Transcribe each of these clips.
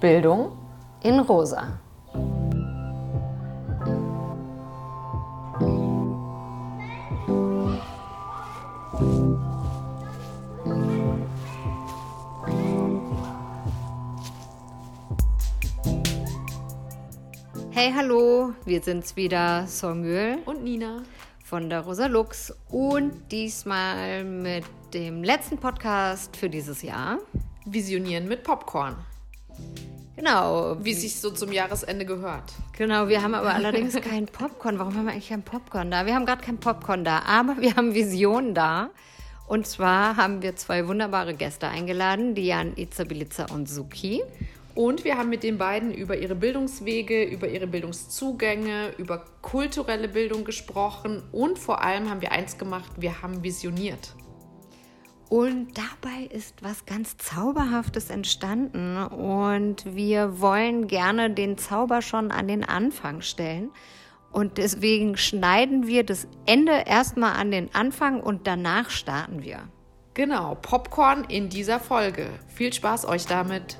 Bildung in Rosa. Wir sind's wieder, Songül und Nina von der Rosa Lux und diesmal mit dem letzten Podcast für dieses Jahr. Visionieren mit Popcorn. Genau. Wie es sich so zum Jahresende gehört. Genau, wir haben aber allerdings kein Popcorn. Warum haben wir eigentlich kein Popcorn da? Wir haben gerade kein Popcorn da, aber wir haben Visionen da. Und zwar haben wir zwei wunderbare Gäste eingeladen, Diane Izabilitza und Suki. Und wir haben mit den beiden über ihre Bildungswege, über ihre Bildungszugänge, über kulturelle Bildung gesprochen und vor allem haben wir eins gemacht, wir haben visioniert. Und dabei ist was ganz Zauberhaftes entstanden und wir wollen gerne den Zauber schon an den Anfang stellen. Und deswegen schneiden wir das Ende erstmal an den Anfang und danach starten wir. Genau, Popcorn in dieser Folge. Viel Spaß euch damit.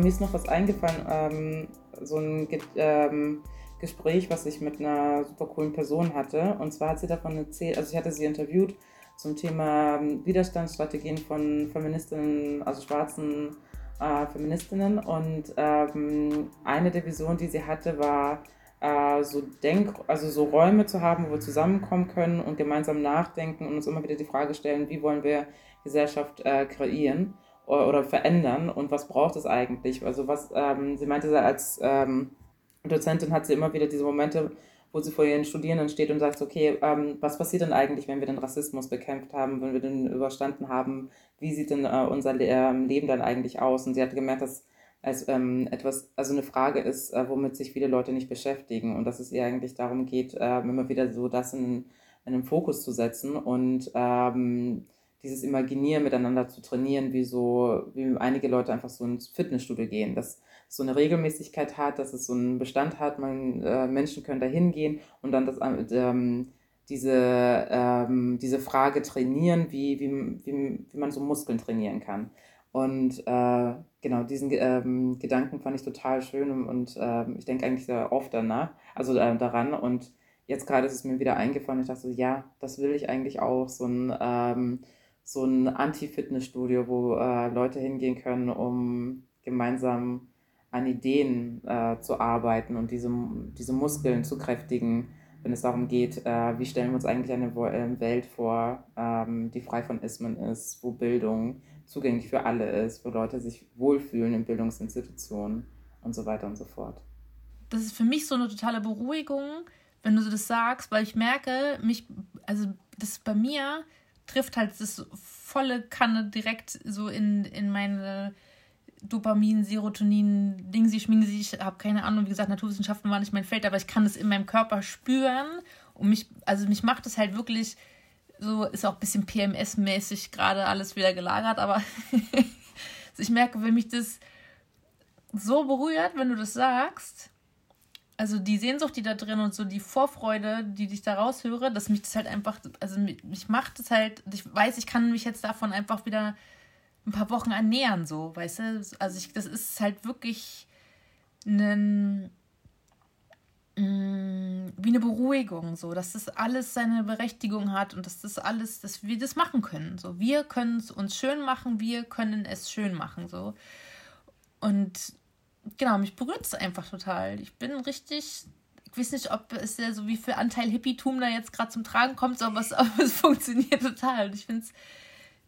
Mir ist noch was eingefallen, ähm, so ein ähm, Gespräch, was ich mit einer super coolen Person hatte. Und zwar hat sie davon erzählt, also ich hatte sie interviewt zum Thema ähm, Widerstandsstrategien von Feministinnen, also schwarzen äh, Feministinnen. Und ähm, eine der Visionen, die sie hatte, war, äh, so Denk, also so Räume zu haben, wo wir zusammenkommen können und gemeinsam nachdenken und uns immer wieder die Frage stellen, wie wollen wir Gesellschaft äh, kreieren oder verändern und was braucht es eigentlich? Also was, ähm, sie meinte, als ähm, Dozentin hat sie immer wieder diese Momente, wo sie vor ihren Studierenden steht und sagt, okay, ähm, was passiert denn eigentlich, wenn wir den Rassismus bekämpft haben, wenn wir den überstanden haben? Wie sieht denn äh, unser Le äh, Leben dann eigentlich aus? Und sie hat gemerkt, dass es ähm, etwas, also eine Frage ist, äh, womit sich viele Leute nicht beschäftigen und dass es ihr eigentlich darum geht, äh, immer wieder so das in, in den Fokus zu setzen und ähm, dieses Imaginieren miteinander zu trainieren, wie so, wie einige Leute einfach so ins Fitnessstudio gehen, dass es so eine Regelmäßigkeit hat, dass es so einen Bestand hat, man, äh, Menschen können da hingehen und dann das, ähm, diese, ähm, diese Frage trainieren, wie, wie, wie, wie man so Muskeln trainieren kann. Und äh, genau, diesen ähm, Gedanken fand ich total schön und, und äh, ich denke eigentlich sehr oft danach, also äh, daran. Und jetzt gerade ist es mir wieder eingefallen. Ich dachte so, ja, das will ich eigentlich auch, so ein ähm, so ein Anti-Fitnessstudio, wo äh, Leute hingehen können, um gemeinsam an Ideen äh, zu arbeiten und diese, diese Muskeln zu kräftigen, wenn es darum geht, äh, wie stellen wir uns eigentlich eine äh, Welt vor, ähm, die frei von Ismen ist, wo Bildung zugänglich für alle ist, wo Leute sich wohlfühlen in Bildungsinstitutionen und so weiter und so fort. Das ist für mich so eine totale Beruhigung, wenn du das sagst, weil ich merke, mich, also das bei mir trifft halt das volle Kanne direkt so in, in meine Dopamin, Serotonin, Dingsi, Schmingsi. Ich habe keine Ahnung, wie gesagt, Naturwissenschaften war nicht mein Feld, aber ich kann es in meinem Körper spüren. Und mich, also mich macht es halt wirklich so, ist auch ein bisschen PMS-mäßig gerade alles wieder gelagert, aber ich merke, wenn mich das so berührt, wenn du das sagst, also die Sehnsucht, die da drin und so die Vorfreude, die ich da raushöre, dass mich das halt einfach, also mich macht es halt, ich weiß, ich kann mich jetzt davon einfach wieder ein paar Wochen ernähren, so, weißt du? Also ich, das ist halt wirklich ein, mm, wie eine Beruhigung, so, dass das alles seine Berechtigung hat und dass das alles, dass wir das machen können. So, wir können es uns schön machen, wir können es schön machen, so. Und genau, mich berührt es einfach total. Ich bin richtig, ich weiß nicht, ob es ja so wie viel Anteil Hippietum da jetzt gerade zum Tragen kommt, aber es, aber es funktioniert total. Und ich finde es,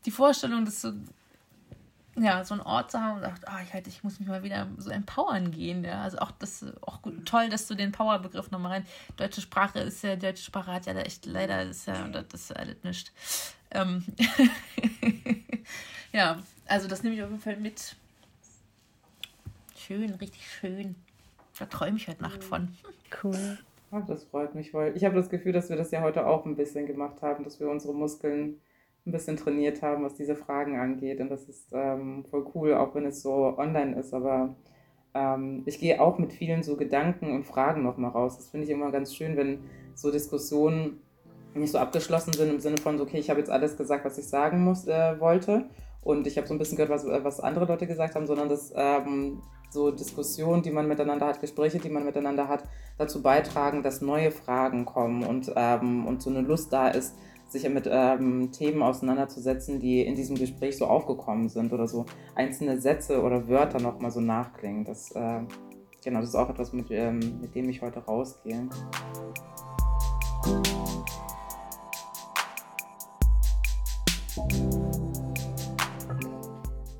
die Vorstellung, dass so, ja, so einen Ort zu haben und sagt, ah, ich, halt, ich muss mich mal wieder so empowern gehen, ja. Also auch das, auch gut, toll, dass du den Power-Begriff nochmal rein. Deutsche Sprache ist ja, deutsche Sprache hat ja da echt leider, ist ja, das ist alles nicht. Ähm ja, also das nehme ich auf jeden Fall mit schön, richtig schön. Da träume ich heute Nacht von. Cool. Ach, das freut mich, weil ich habe das Gefühl, dass wir das ja heute auch ein bisschen gemacht haben, dass wir unsere Muskeln ein bisschen trainiert haben, was diese Fragen angeht. Und das ist ähm, voll cool, auch wenn es so online ist. Aber ähm, ich gehe auch mit vielen so Gedanken und Fragen nochmal raus. Das finde ich immer ganz schön, wenn so Diskussionen nicht so abgeschlossen sind im Sinne von, so, okay, ich habe jetzt alles gesagt, was ich sagen muss, äh, wollte. Und ich habe so ein bisschen gehört, was, was andere Leute gesagt haben, sondern dass ähm, so Diskussionen, die man miteinander hat, Gespräche, die man miteinander hat, dazu beitragen, dass neue Fragen kommen und, ähm, und so eine Lust da ist, sich mit ähm, Themen auseinanderzusetzen, die in diesem Gespräch so aufgekommen sind oder so einzelne Sätze oder Wörter nochmal so nachklingen. Das, äh, genau, das ist auch etwas, mit, ähm, mit dem ich heute rausgehe.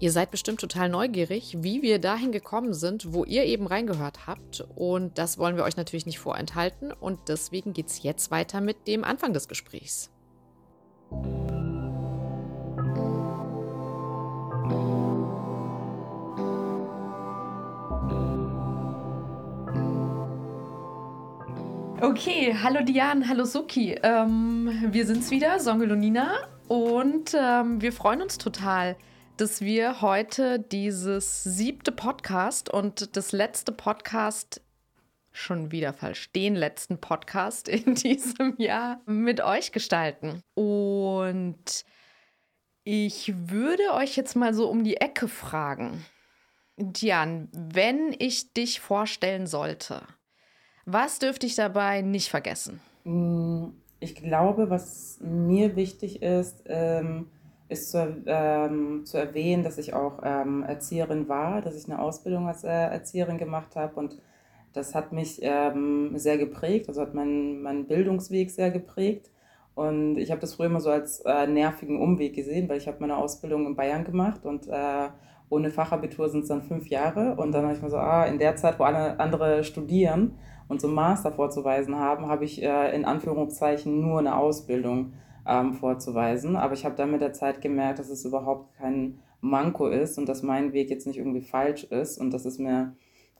Ihr seid bestimmt total neugierig, wie wir dahin gekommen sind, wo ihr eben reingehört habt. Und das wollen wir euch natürlich nicht vorenthalten. Und deswegen geht es jetzt weiter mit dem Anfang des Gesprächs. Okay, hallo Diane, hallo Suki. Ähm, wir sind's wieder, Songelonina. Und ähm, wir freuen uns total, dass wir heute dieses siebte Podcast und das letzte Podcast schon wieder falsch, den letzten Podcast in diesem Jahr mit euch gestalten. Und ich würde euch jetzt mal so um die Ecke fragen. Dian, wenn ich dich vorstellen sollte, was dürfte ich dabei nicht vergessen? Ich glaube, was mir wichtig ist, ähm, ist zu, ähm, zu erwähnen, dass ich auch ähm, Erzieherin war, dass ich eine Ausbildung als äh, Erzieherin gemacht habe und das hat mich ähm, sehr geprägt, also hat meinen mein Bildungsweg sehr geprägt. Und ich habe das früher immer so als äh, nervigen Umweg gesehen, weil ich habe meine Ausbildung in Bayern gemacht und äh, ohne Fachabitur sind es dann fünf Jahre. Und dann habe ich mir so, ah, in der Zeit, wo alle andere studieren und so einen Master vorzuweisen haben, habe ich äh, in Anführungszeichen nur eine Ausbildung ähm, vorzuweisen. Aber ich habe dann mit der Zeit gemerkt, dass es überhaupt kein Manko ist und dass mein Weg jetzt nicht irgendwie falsch ist und dass es mir,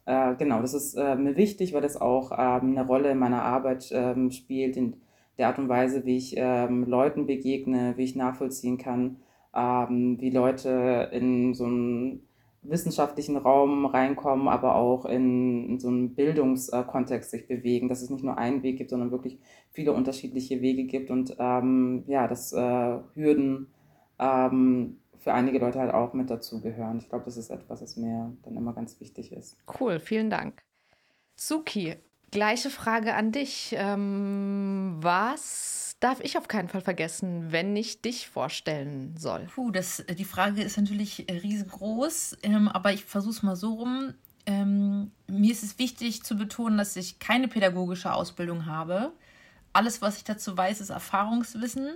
äh, genau, das ist äh, mir wichtig, weil das auch ähm, eine Rolle in meiner Arbeit ähm, spielt, in der Art und Weise, wie ich ähm, Leuten begegne, wie ich nachvollziehen kann, ähm, wie Leute in so einem wissenschaftlichen Raum reinkommen, aber auch in, in so einem Bildungskontext sich bewegen, dass es nicht nur einen Weg gibt, sondern wirklich viele unterschiedliche Wege gibt und ähm, ja, dass äh, Hürden ähm, für einige Leute halt auch mit dazugehören. Ich glaube, das ist etwas, was mir dann immer ganz wichtig ist. Cool, vielen Dank. Suki, gleiche Frage an dich. Ähm, was darf ich auf keinen Fall vergessen, wenn ich dich vorstellen soll? Puh, das, die Frage ist natürlich äh, riesengroß, ähm, aber ich versuche es mal so rum. Ähm, mir ist es wichtig zu betonen, dass ich keine pädagogische Ausbildung habe. Alles, was ich dazu weiß, ist Erfahrungswissen.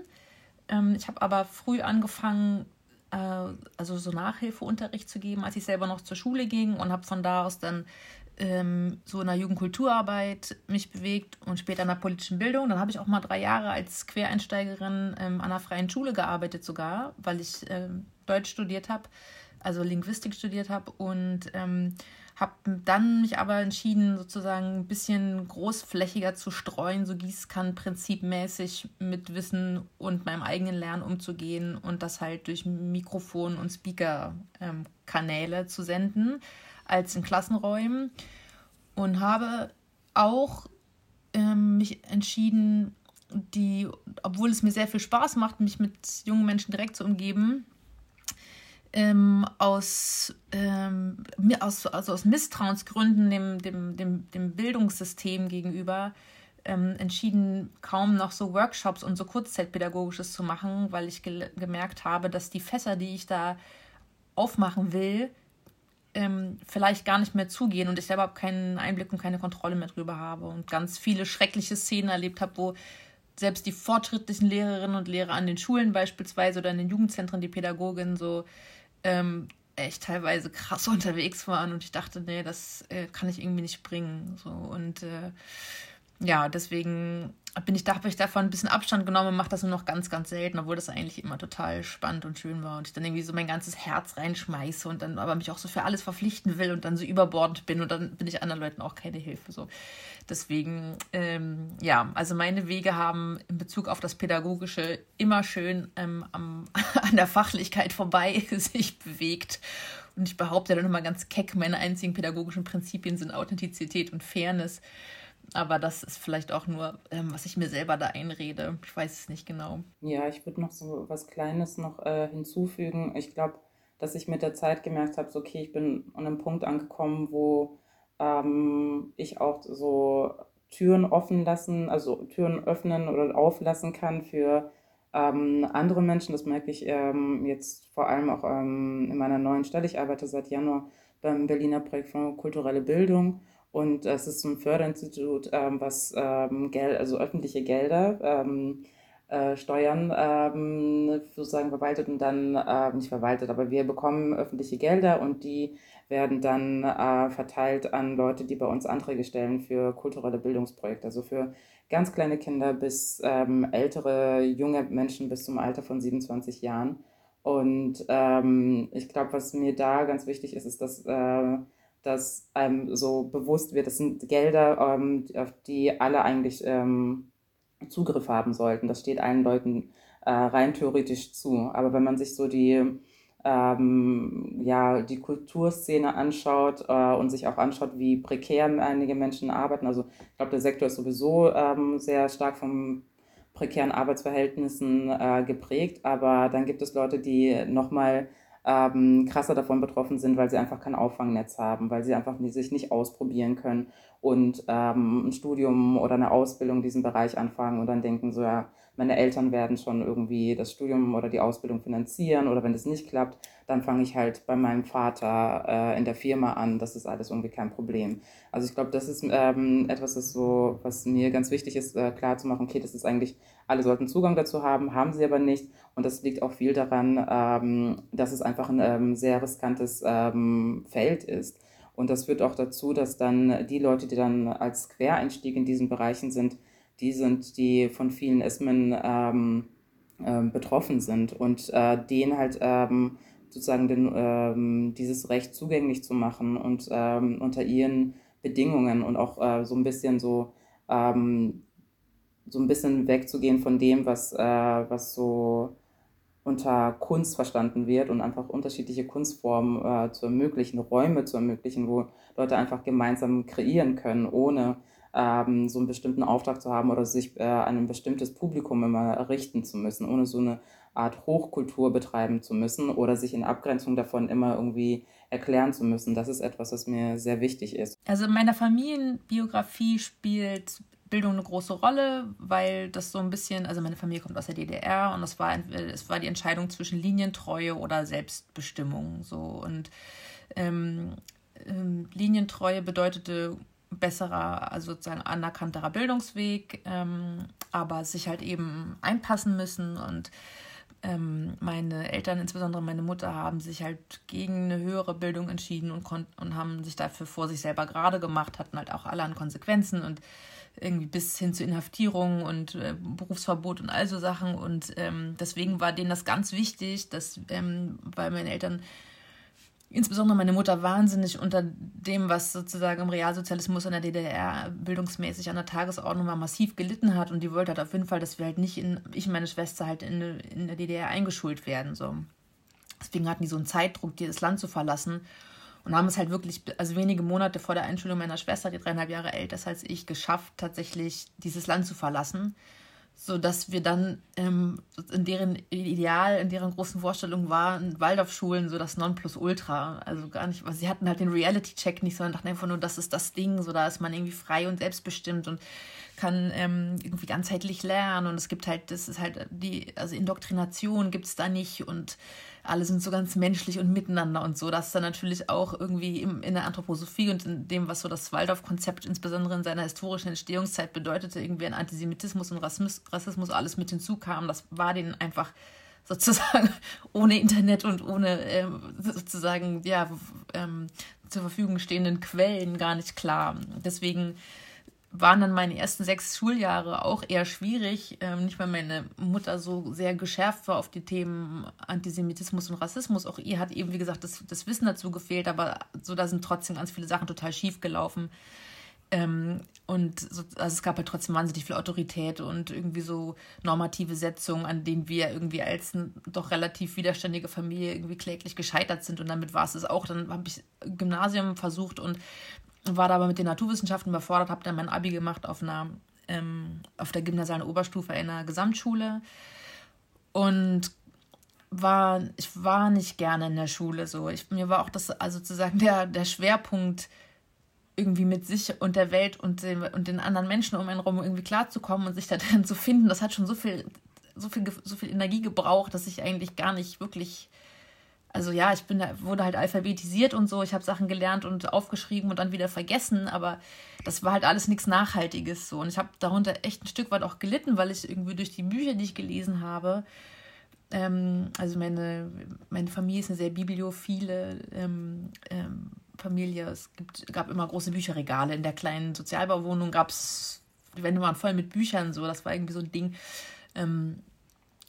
Ähm, ich habe aber früh angefangen, also so Nachhilfeunterricht zu geben, als ich selber noch zur Schule ging und habe von da aus dann ähm, so in der Jugendkulturarbeit mich bewegt und später in der politischen Bildung. Dann habe ich auch mal drei Jahre als Quereinsteigerin ähm, an einer freien Schule gearbeitet sogar, weil ich ähm, Deutsch studiert habe, also Linguistik studiert habe und ähm, habe dann mich aber entschieden, sozusagen ein bisschen großflächiger zu streuen, so Gießkannenprinzipmäßig mit Wissen und meinem eigenen Lernen umzugehen und das halt durch Mikrofon und Speaker-Kanäle ähm, zu senden als in Klassenräumen. Und habe auch ähm, mich entschieden, die, obwohl es mir sehr viel Spaß macht, mich mit jungen Menschen direkt zu umgeben, ähm, aus, ähm, aus, also aus Misstrauensgründen dem, dem, dem, dem Bildungssystem gegenüber ähm, entschieden, kaum noch so Workshops und so Kurzzeitpädagogisches zu machen, weil ich ge gemerkt habe, dass die Fässer, die ich da aufmachen will, ähm, vielleicht gar nicht mehr zugehen und ich selber keinen Einblick und keine Kontrolle mehr drüber habe und ganz viele schreckliche Szenen erlebt habe, wo selbst die fortschrittlichen Lehrerinnen und Lehrer an den Schulen beispielsweise oder in den Jugendzentren, die Pädagoginnen so ähm, echt teilweise krass unterwegs waren und ich dachte, nee, das äh, kann ich irgendwie nicht bringen. So und äh, ja, deswegen bin ich, da habe ich davon ein bisschen Abstand genommen und mache das nur noch ganz, ganz selten, obwohl das eigentlich immer total spannend und schön war und ich dann irgendwie so mein ganzes Herz reinschmeiße und dann aber mich auch so für alles verpflichten will und dann so überbordend bin und dann bin ich anderen Leuten auch keine Hilfe. So. Deswegen, ähm, ja, also meine Wege haben in Bezug auf das Pädagogische immer schön ähm, am, an der Fachlichkeit vorbei sich bewegt. Und ich behaupte dann immer ganz keck, meine einzigen pädagogischen Prinzipien sind Authentizität und Fairness. Aber das ist vielleicht auch nur, ähm, was ich mir selber da einrede. Ich weiß es nicht genau. Ja, ich würde noch so was Kleines noch äh, hinzufügen. Ich glaube, dass ich mit der Zeit gemerkt habe, so, okay, ich bin an einem Punkt angekommen, wo ähm, ich auch so Türen offen lassen, also Türen öffnen oder auflassen kann für ähm, andere Menschen. Das merke ich ähm, jetzt vor allem auch ähm, in meiner neuen Stelle. Ich arbeite seit Januar beim Berliner Projekt für kulturelle Bildung und es ist ein Förderinstitut, ähm, was ähm, Geld, also öffentliche Gelder, ähm, äh, Steuern ähm, sozusagen verwaltet und dann, äh, nicht verwaltet, aber wir bekommen öffentliche Gelder und die werden dann äh, verteilt an Leute, die bei uns Anträge stellen für kulturelle Bildungsprojekte, also für ganz kleine Kinder bis ähm, ältere, junge Menschen bis zum Alter von 27 Jahren. Und ähm, ich glaube, was mir da ganz wichtig ist, ist, dass äh, dass einem so bewusst wird, das sind Gelder, ähm, auf die alle eigentlich ähm, Zugriff haben sollten. Das steht allen Leuten äh, rein theoretisch zu. Aber wenn man sich so die, ähm, ja, die Kulturszene anschaut äh, und sich auch anschaut, wie prekär einige Menschen arbeiten, also ich glaube, der Sektor ist sowieso ähm, sehr stark von prekären Arbeitsverhältnissen äh, geprägt, aber dann gibt es Leute, die nochmal ähm, krasser davon betroffen sind, weil sie einfach kein Auffangnetz haben, weil sie einfach sich nicht ausprobieren können und ähm, ein Studium oder eine Ausbildung in diesem Bereich anfangen und dann denken so, ja, meine Eltern werden schon irgendwie das Studium oder die Ausbildung finanzieren oder wenn das nicht klappt, dann fange ich halt bei meinem Vater äh, in der Firma an. Das ist alles irgendwie kein Problem. Also ich glaube, das ist ähm, etwas, das so, was mir ganz wichtig ist, äh, klar zu machen, okay, das ist eigentlich, alle sollten Zugang dazu haben, haben sie aber nicht. Und das liegt auch viel daran, ähm, dass es einfach ein ähm, sehr riskantes ähm, Feld ist. Und das führt auch dazu, dass dann die Leute, die dann als Quereinstieg in diesen Bereichen sind, die sind, die von vielen Ismen ähm, äh, betroffen sind und äh, denen halt ähm, sozusagen den, ähm, dieses Recht zugänglich zu machen und ähm, unter ihren Bedingungen und auch äh, so ein bisschen so ähm, so ein bisschen wegzugehen von dem, was, äh, was so unter Kunst verstanden wird und einfach unterschiedliche Kunstformen äh, zu ermöglichen, Räume zu ermöglichen, wo Leute einfach gemeinsam kreieren können, ohne ähm, so einen bestimmten Auftrag zu haben oder sich äh, an ein bestimmtes Publikum immer richten zu müssen, ohne so eine Art Hochkultur betreiben zu müssen oder sich in Abgrenzung davon immer irgendwie erklären zu müssen. Das ist etwas, was mir sehr wichtig ist. Also in meiner Familienbiografie spielt Bildung eine große Rolle, weil das so ein bisschen, also meine Familie kommt aus der DDR und es war, war die Entscheidung zwischen Linientreue oder Selbstbestimmung. So und ähm, ähm, Linientreue bedeutete besserer, also sozusagen anerkannterer Bildungsweg, ähm, aber sich halt eben einpassen müssen und ähm, meine Eltern, insbesondere meine Mutter, haben sich halt gegen eine höhere Bildung entschieden und, und haben sich dafür vor sich selber gerade gemacht, hatten halt auch alle an Konsequenzen und irgendwie bis hin zu Inhaftierung und äh, Berufsverbot und all so Sachen. Und ähm, deswegen war denen das ganz wichtig, dass, ähm, weil meine Eltern, insbesondere meine Mutter, wahnsinnig unter dem, was sozusagen im Realsozialismus in der DDR bildungsmäßig an der Tagesordnung war, massiv gelitten hat. Und die wollte halt auf jeden Fall, dass wir halt nicht in, ich und meine Schwester halt in, in der DDR eingeschult werden. So. Deswegen hatten die so einen Zeitdruck, das Land zu verlassen und haben es halt wirklich, also wenige Monate vor der Einschulung meiner Schwester, die dreieinhalb Jahre älter ist als ich, geschafft, tatsächlich dieses Land zu verlassen, sodass wir dann ähm, in deren Ideal, in deren großen Vorstellung waren Waldorfschulen so das Nonplusultra. Also gar nicht, weil sie hatten halt den Reality-Check nicht, sondern dachten einfach nur, das ist das Ding, so da ist man irgendwie frei und selbstbestimmt und kann ähm, irgendwie ganzheitlich lernen und es gibt halt, das ist halt die, also Indoktrination gibt es da nicht und alle sind so ganz menschlich und miteinander und so. Das ist dann natürlich auch irgendwie im, in der Anthroposophie und in dem, was so das Waldorf-Konzept insbesondere in seiner historischen Entstehungszeit bedeutete, irgendwie ein Antisemitismus und Rassismus, Rassismus alles mit hinzukam. Das war denen einfach sozusagen ohne Internet und ohne ähm, sozusagen ja ähm, zur Verfügung stehenden Quellen gar nicht klar. Deswegen waren dann meine ersten sechs Schuljahre auch eher schwierig. Ähm, nicht, weil meine Mutter so sehr geschärft war auf die Themen Antisemitismus und Rassismus. Auch ihr hat eben, wie gesagt, das, das Wissen dazu gefehlt, aber so da sind trotzdem ganz viele Sachen total schief gelaufen. Ähm, und so, also es gab halt trotzdem wahnsinnig viel Autorität und irgendwie so normative Setzungen, an denen wir irgendwie als doch relativ widerständige Familie irgendwie kläglich gescheitert sind. Und damit war es es auch. Dann habe ich Gymnasium versucht und war da aber mit den Naturwissenschaften überfordert, habe dann mein Abi gemacht auf einer ähm, auf der gymnasialen Oberstufe in einer Gesamtschule und war ich war nicht gerne in der Schule so. Ich, mir war auch das also sozusagen der der Schwerpunkt irgendwie mit sich und der Welt und den, und den anderen Menschen um einen herum irgendwie klarzukommen und sich da drin zu finden, das hat schon so viel so viel so viel Energie gebraucht, dass ich eigentlich gar nicht wirklich also ja, ich bin wurde halt alphabetisiert und so. Ich habe Sachen gelernt und aufgeschrieben und dann wieder vergessen, aber das war halt alles nichts Nachhaltiges so. Und ich habe darunter echt ein Stück weit auch gelitten, weil ich irgendwie durch die Bücher, die ich gelesen habe, ähm, also meine, meine Familie ist eine sehr bibliophile ähm, ähm, Familie. Es gibt, gab immer große Bücherregale. In der kleinen Sozialbauwohnung gab es, die Wände waren voll mit Büchern, so. Das war irgendwie so ein Ding.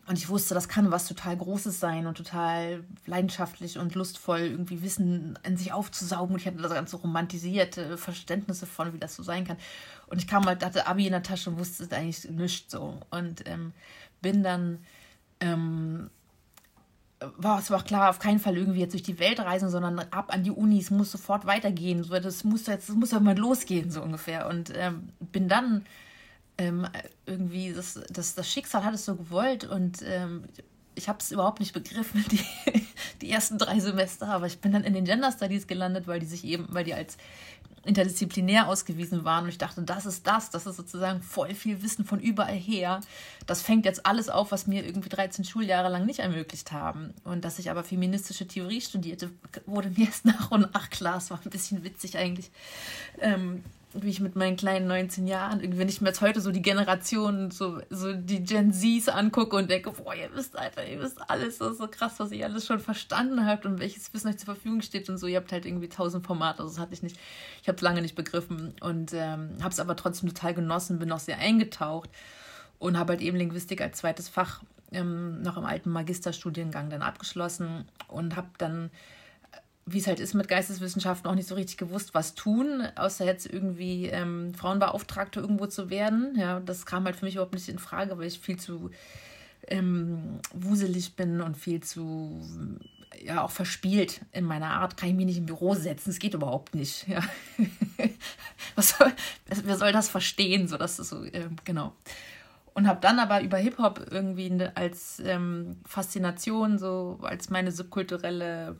Und ich wusste, das kann was total Großes sein und total leidenschaftlich und lustvoll, irgendwie Wissen in sich aufzusaugen. Und ich hatte das ganze romantisierte Verständnisse von, wie das so sein kann. Und ich kam halt, hatte Abi in der Tasche und wusste es eigentlich nichts so. Und ähm, bin dann, ähm, war es war klar, auf keinen Fall irgendwie jetzt durch die Welt reisen, sondern ab an die Uni, es muss sofort weitergehen. So, das muss jetzt, das muss ja mal losgehen, so ungefähr. Und ähm, bin dann ähm, irgendwie, das, das, das Schicksal hat es so gewollt und ähm, ich habe es überhaupt nicht begriffen, die, die ersten drei Semester, aber ich bin dann in den Gender Studies gelandet, weil die sich eben, weil die als interdisziplinär ausgewiesen waren und ich dachte, das ist das, das ist sozusagen voll viel Wissen von überall her. Das fängt jetzt alles auf, was mir irgendwie 13 Schuljahre lang nicht ermöglicht haben. Und dass ich aber feministische Theorie studierte, wurde mir erst nach und nach klar. Es war ein bisschen witzig eigentlich. Ähm, wie ich mit meinen kleinen 19 Jahren, wenn ich mir jetzt heute so die Generationen, so, so die Gen Zs angucke und denke, boah, ihr wisst einfach, ihr wisst alles, das ist so krass, was ihr alles schon verstanden habt und welches Wissen euch zur Verfügung steht und so. Ihr habt halt irgendwie tausend Formate, also das hatte ich nicht, ich habe es lange nicht begriffen und ähm, habe es aber trotzdem total genossen, bin auch sehr eingetaucht und habe halt eben Linguistik als zweites Fach ähm, noch im alten Magisterstudiengang dann abgeschlossen und habe dann wie es halt ist mit Geisteswissenschaften, auch nicht so richtig gewusst, was tun, außer jetzt irgendwie ähm, Frauenbeauftragte irgendwo zu werden. Ja, das kam halt für mich überhaupt nicht in Frage, weil ich viel zu ähm, wuselig bin und viel zu ja auch verspielt in meiner Art. Kann ich mich nicht im Büro setzen, es geht überhaupt nicht. Ja. was soll, wer soll das verstehen? So, das ist so, äh, genau. Und habe dann aber über Hip-Hop irgendwie als ähm, Faszination, so als meine subkulturelle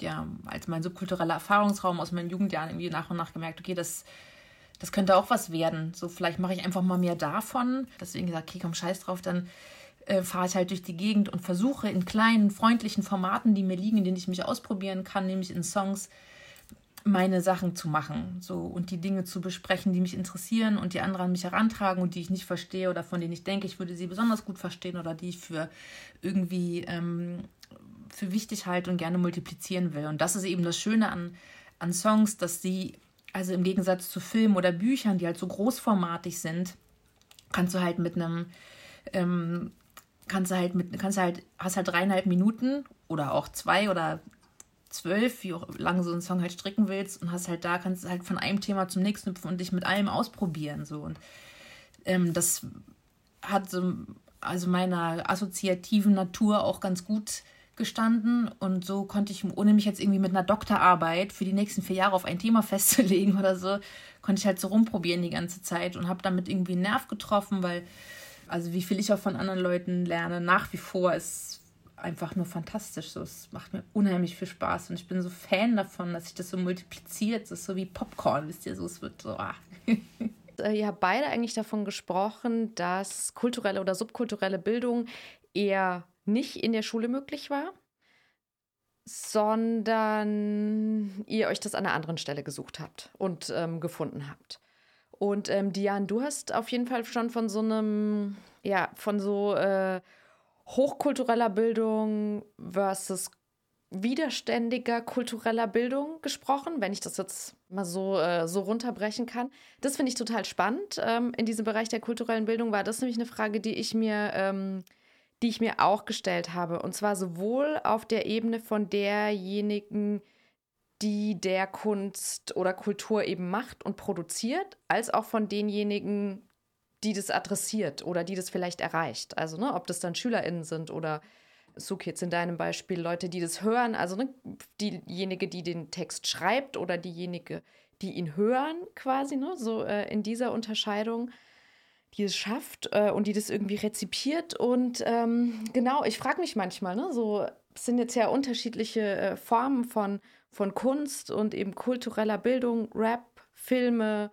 ja, als mein subkultureller Erfahrungsraum aus meinen Jugendjahren irgendwie nach und nach gemerkt, okay, das, das könnte auch was werden. So, vielleicht mache ich einfach mal mehr davon. Deswegen gesagt, okay, komm, scheiß drauf, dann äh, fahre ich halt durch die Gegend und versuche in kleinen, freundlichen Formaten, die mir liegen, in denen ich mich ausprobieren kann, nämlich in Songs, meine Sachen zu machen so und die Dinge zu besprechen, die mich interessieren und die anderen an mich herantragen und die ich nicht verstehe oder von denen ich denke, ich würde sie besonders gut verstehen oder die ich für irgendwie ähm, für wichtig halte und gerne multiplizieren will. Und das ist eben das Schöne an, an Songs, dass sie, also im Gegensatz zu Filmen oder Büchern, die halt so großformatig sind, kannst du halt mit einem, ähm, kannst du halt mit, kannst du halt, hast halt dreieinhalb Minuten oder auch zwei oder zwölf, wie auch lange so einen Song halt stricken willst und hast halt da, kannst du halt von einem Thema zum nächsten hüpfen und dich mit allem ausprobieren. So. Und ähm, das hat so, also meiner assoziativen Natur auch ganz gut gestanden und so konnte ich, ohne mich jetzt irgendwie mit einer Doktorarbeit für die nächsten vier Jahre auf ein Thema festzulegen oder so, konnte ich halt so rumprobieren die ganze Zeit und habe damit irgendwie einen Nerv getroffen, weil, also wie viel ich auch von anderen Leuten lerne, nach wie vor ist einfach nur fantastisch. So, es macht mir unheimlich viel Spaß und ich bin so Fan davon, dass sich das so multipliziert. Es ist so wie Popcorn, wisst ihr, so es wird so. Ah. Äh, ihr habt beide eigentlich davon gesprochen, dass kulturelle oder subkulturelle Bildung eher nicht in der Schule möglich war, sondern ihr euch das an einer anderen Stelle gesucht habt und ähm, gefunden habt. Und ähm, Diane, du hast auf jeden Fall schon von so einem, ja, von so äh, hochkultureller Bildung versus widerständiger kultureller Bildung gesprochen, wenn ich das jetzt mal so, äh, so runterbrechen kann. Das finde ich total spannend. Ähm, in diesem Bereich der kulturellen Bildung war das nämlich eine Frage, die ich mir, ähm, die ich mir auch gestellt habe. Und zwar sowohl auf der Ebene von derjenigen, die der Kunst oder Kultur eben macht und produziert, als auch von denjenigen, die das adressiert oder die das vielleicht erreicht. Also, ne, ob das dann SchülerInnen sind oder so jetzt in deinem Beispiel Leute, die das hören, also ne, diejenige, die den Text schreibt oder diejenige, die ihn hören, quasi, ne, so äh, in dieser Unterscheidung, die es schafft äh, und die das irgendwie rezipiert. Und ähm, genau, ich frage mich manchmal, ne, so es sind jetzt ja unterschiedliche äh, Formen von, von Kunst und eben kultureller Bildung, Rap, Filme,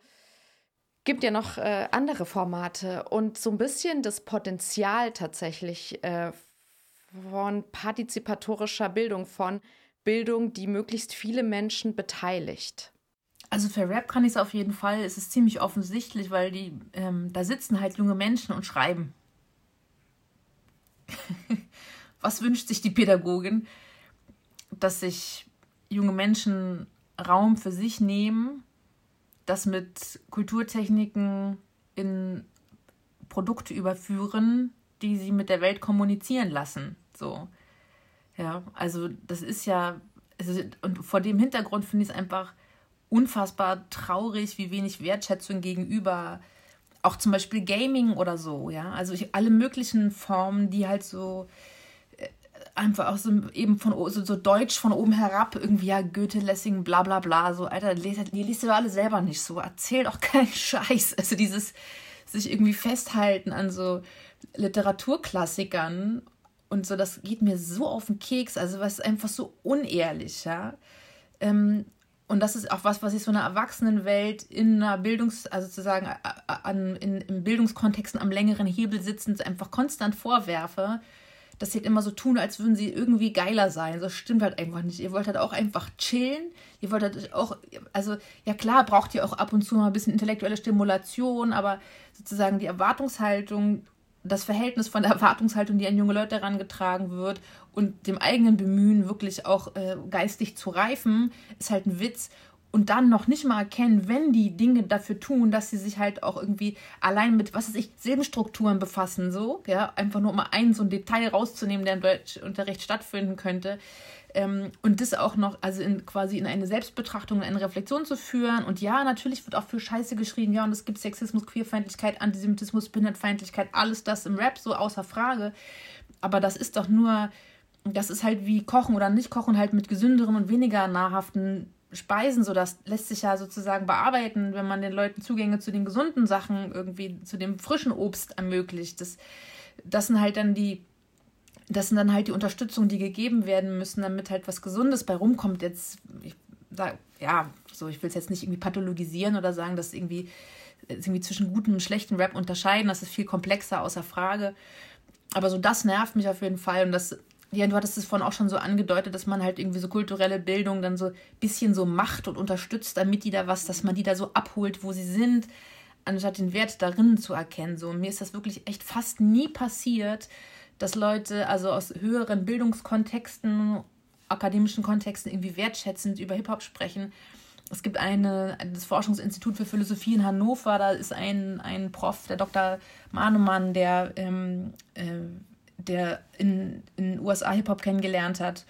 gibt ja noch äh, andere Formate und so ein bisschen das Potenzial tatsächlich äh, von partizipatorischer Bildung, von Bildung, die möglichst viele Menschen beteiligt. Also für Rap kann ich es auf jeden Fall. Es ist ziemlich offensichtlich, weil die ähm, da sitzen halt junge Menschen und schreiben. Was wünscht sich die Pädagogin? Dass sich junge Menschen Raum für sich nehmen, das mit Kulturtechniken in Produkte überführen, die sie mit der Welt kommunizieren lassen. So. Ja, also das ist ja, also, und vor dem Hintergrund finde ich es einfach unfassbar traurig, wie wenig Wertschätzung gegenüber auch zum Beispiel Gaming oder so, ja. Also ich, alle möglichen Formen, die halt so äh, einfach auch so eben von so, so deutsch von oben herab irgendwie ja Goethe, Lessing, bla bla bla so Alter, liest, liest du alle selber nicht so, erzähl doch keinen Scheiß. Also dieses sich irgendwie festhalten an so Literaturklassikern und so, das geht mir so auf den Keks, also was einfach so unehrlich, ja. Ähm, und das ist auch was, was ich so einer Erwachsenenwelt in einer Bildungs-, also sozusagen an, in, in Bildungskontexten am längeren Hebel sitzend einfach konstant vorwerfe, dass sie halt immer so tun, als würden sie irgendwie geiler sein. Das stimmt halt einfach nicht. Ihr wollt halt auch einfach chillen. Ihr wollt halt auch, also ja klar, braucht ihr auch ab und zu mal ein bisschen intellektuelle Stimulation, aber sozusagen die Erwartungshaltung das Verhältnis von der Erwartungshaltung, die an junge Leute herangetragen wird und dem eigenen Bemühen, wirklich auch äh, geistig zu reifen, ist halt ein Witz. Und dann noch nicht mal erkennen, wenn die Dinge dafür tun, dass sie sich halt auch irgendwie allein mit, was weiß ich, Silbenstrukturen befassen, so, ja, einfach nur mal ein so ein Detail rauszunehmen, der im Deutschunterricht stattfinden könnte, ähm, und das auch noch, also in, quasi in eine Selbstbetrachtung, in eine Reflexion zu führen. Und ja, natürlich wird auch für Scheiße geschrieben, ja, und es gibt Sexismus, Queerfeindlichkeit, Antisemitismus, Behindertfeindlichkeit, alles das im Rap so außer Frage. Aber das ist doch nur, das ist halt wie Kochen oder nicht Kochen, halt mit gesünderen und weniger nahrhaften Speisen, so das lässt sich ja sozusagen bearbeiten, wenn man den Leuten Zugänge zu den gesunden Sachen irgendwie, zu dem frischen Obst ermöglicht. Das, das sind halt dann die das sind dann halt die Unterstützungen, die gegeben werden müssen, damit halt was Gesundes bei rumkommt. Jetzt, ich sag, ja, so, ich will es jetzt nicht irgendwie pathologisieren oder sagen, dass irgendwie, irgendwie zwischen gutem und schlechten Rap unterscheiden. Das ist viel komplexer, außer Frage. Aber so, das nervt mich auf jeden Fall. Und das, ja, du hattest es vorhin auch schon so angedeutet, dass man halt irgendwie so kulturelle Bildung dann so ein bisschen so macht und unterstützt, damit die da was, dass man die da so abholt, wo sie sind, anstatt den Wert darin zu erkennen. So, mir ist das wirklich echt fast nie passiert, dass Leute also aus höheren Bildungskontexten, akademischen Kontexten irgendwie wertschätzend über Hip-Hop sprechen. Es gibt eine, das Forschungsinstitut für Philosophie in Hannover, da ist ein, ein Prof, der Dr. Mahnemann, der, ähm, äh, der in den USA Hip-Hop kennengelernt hat.